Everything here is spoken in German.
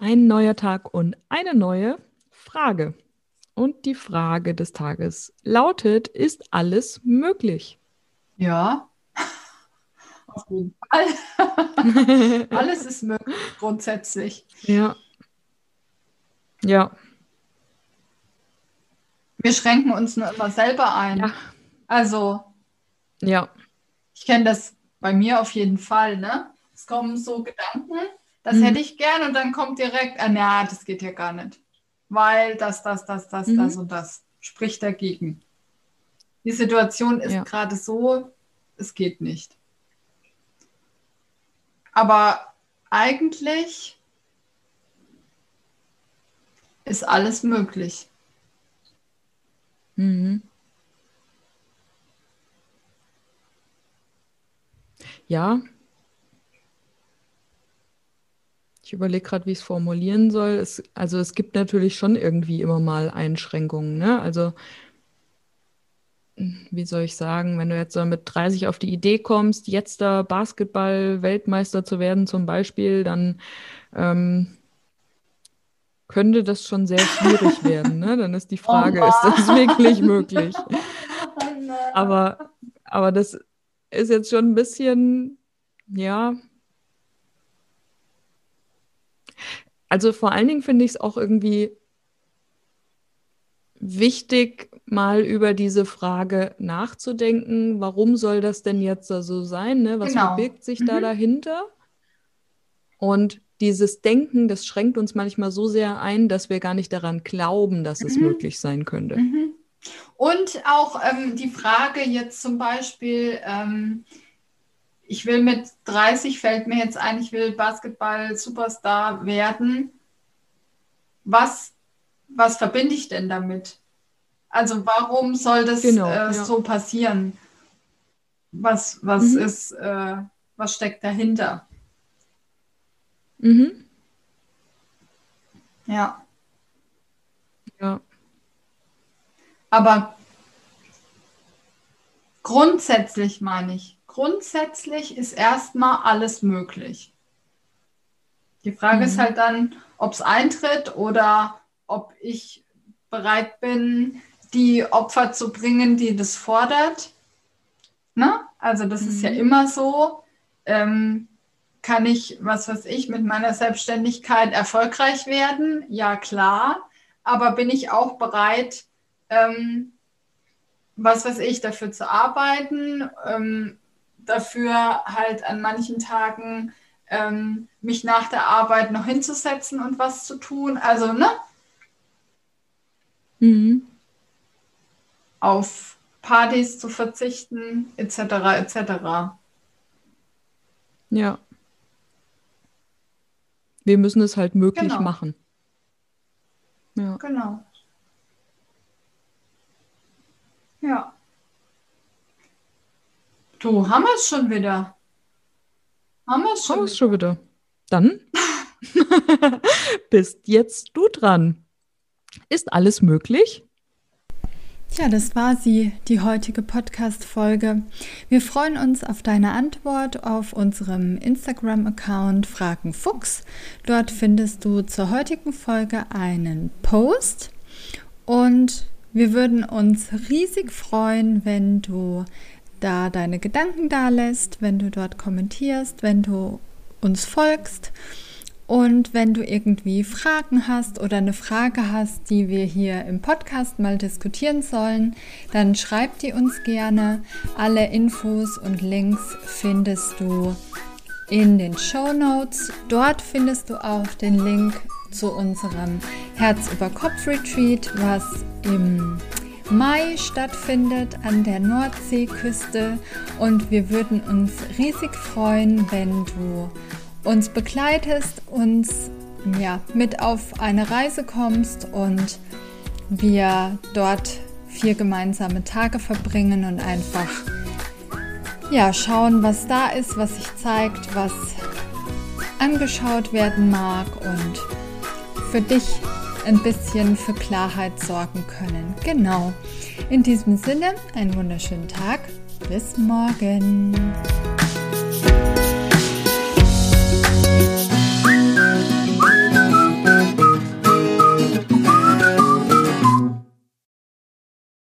Ein neuer Tag und eine neue Frage. Und die Frage des Tages lautet, ist alles möglich? Ja, auf jeden Fall. alles ist möglich, grundsätzlich. Ja. Ja. Wir schränken uns nur immer selber ein. Ja. Also. Ja. Ich kenne das bei mir auf jeden Fall, ne? Es kommen so Gedanken, das mhm. hätte ich gern und dann kommt direkt, ah, na, das geht ja gar nicht. Weil das, das, das, das, mhm. das und das spricht dagegen. Die Situation ist ja. gerade so, es geht nicht. Aber eigentlich ist alles möglich. Mhm. Ja, Ich überlege gerade, wie ich es formulieren soll. Es, also es gibt natürlich schon irgendwie immer mal Einschränkungen. Ne? Also wie soll ich sagen, wenn du jetzt mit 30 auf die Idee kommst, jetzt da Basketball-Weltmeister zu werden zum Beispiel, dann ähm, könnte das schon sehr schwierig werden. Ne? Dann ist die Frage, oh ist das wirklich möglich? aber, aber das ist jetzt schon ein bisschen, ja, Also vor allen Dingen finde ich es auch irgendwie wichtig, mal über diese Frage nachzudenken, warum soll das denn jetzt so sein? Ne? Was genau. verbirgt sich mhm. da dahinter? Und dieses Denken, das schränkt uns manchmal so sehr ein, dass wir gar nicht daran glauben, dass es mhm. möglich sein könnte. Mhm. Und auch ähm, die Frage jetzt zum Beispiel, ähm, ich will mit 30, fällt mir jetzt ein, ich will Basketball-Superstar werden. Was, was verbinde ich denn damit? Also warum soll das genau, äh, ja. so passieren? Was, was mhm. ist, äh, was steckt dahinter? Mhm. Ja. Ja. Aber grundsätzlich meine ich, grundsätzlich ist erstmal alles möglich. Die Frage mhm. ist halt dann, ob es eintritt oder ob ich bereit bin, die Opfer zu bringen, die das fordert. Ne? Also das mhm. ist ja mhm. immer so. Ähm, kann ich, was weiß ich, mit meiner Selbstständigkeit erfolgreich werden? Ja, klar. Aber bin ich auch bereit, ähm, was weiß ich, dafür zu arbeiten, ähm, dafür halt an manchen Tagen ähm, mich nach der Arbeit noch hinzusetzen und was zu tun. Also, ne? Mhm. Auf Partys zu verzichten, etc., etc. Ja. Wir müssen es halt möglich genau. machen. Ja. Genau. Ja. Du, haben wir es schon wieder? Haben wir es schon, wieder? schon wieder? Dann bist jetzt du dran. Ist alles möglich? Ja, das war sie, die heutige Podcast-Folge. Wir freuen uns auf deine Antwort auf unserem Instagram-Account Fragen Fuchs. Dort findest du zur heutigen Folge einen Post und wir würden uns riesig freuen, wenn du da deine Gedanken da lässt, wenn du dort kommentierst, wenn du uns folgst. Und wenn du irgendwie Fragen hast oder eine Frage hast, die wir hier im Podcast mal diskutieren sollen, dann schreib die uns gerne. Alle Infos und Links findest du in den Show Notes. Dort findest du auch den Link zu unserem Herz über Kopf Retreat, was im Mai stattfindet an der Nordseeküste und wir würden uns riesig freuen, wenn du uns begleitest, uns ja, mit auf eine Reise kommst und wir dort vier gemeinsame Tage verbringen und einfach ja, schauen, was da ist, was sich zeigt, was angeschaut werden mag und für dich ein bisschen für Klarheit sorgen können. Genau. In diesem Sinne, einen wunderschönen Tag. Bis morgen.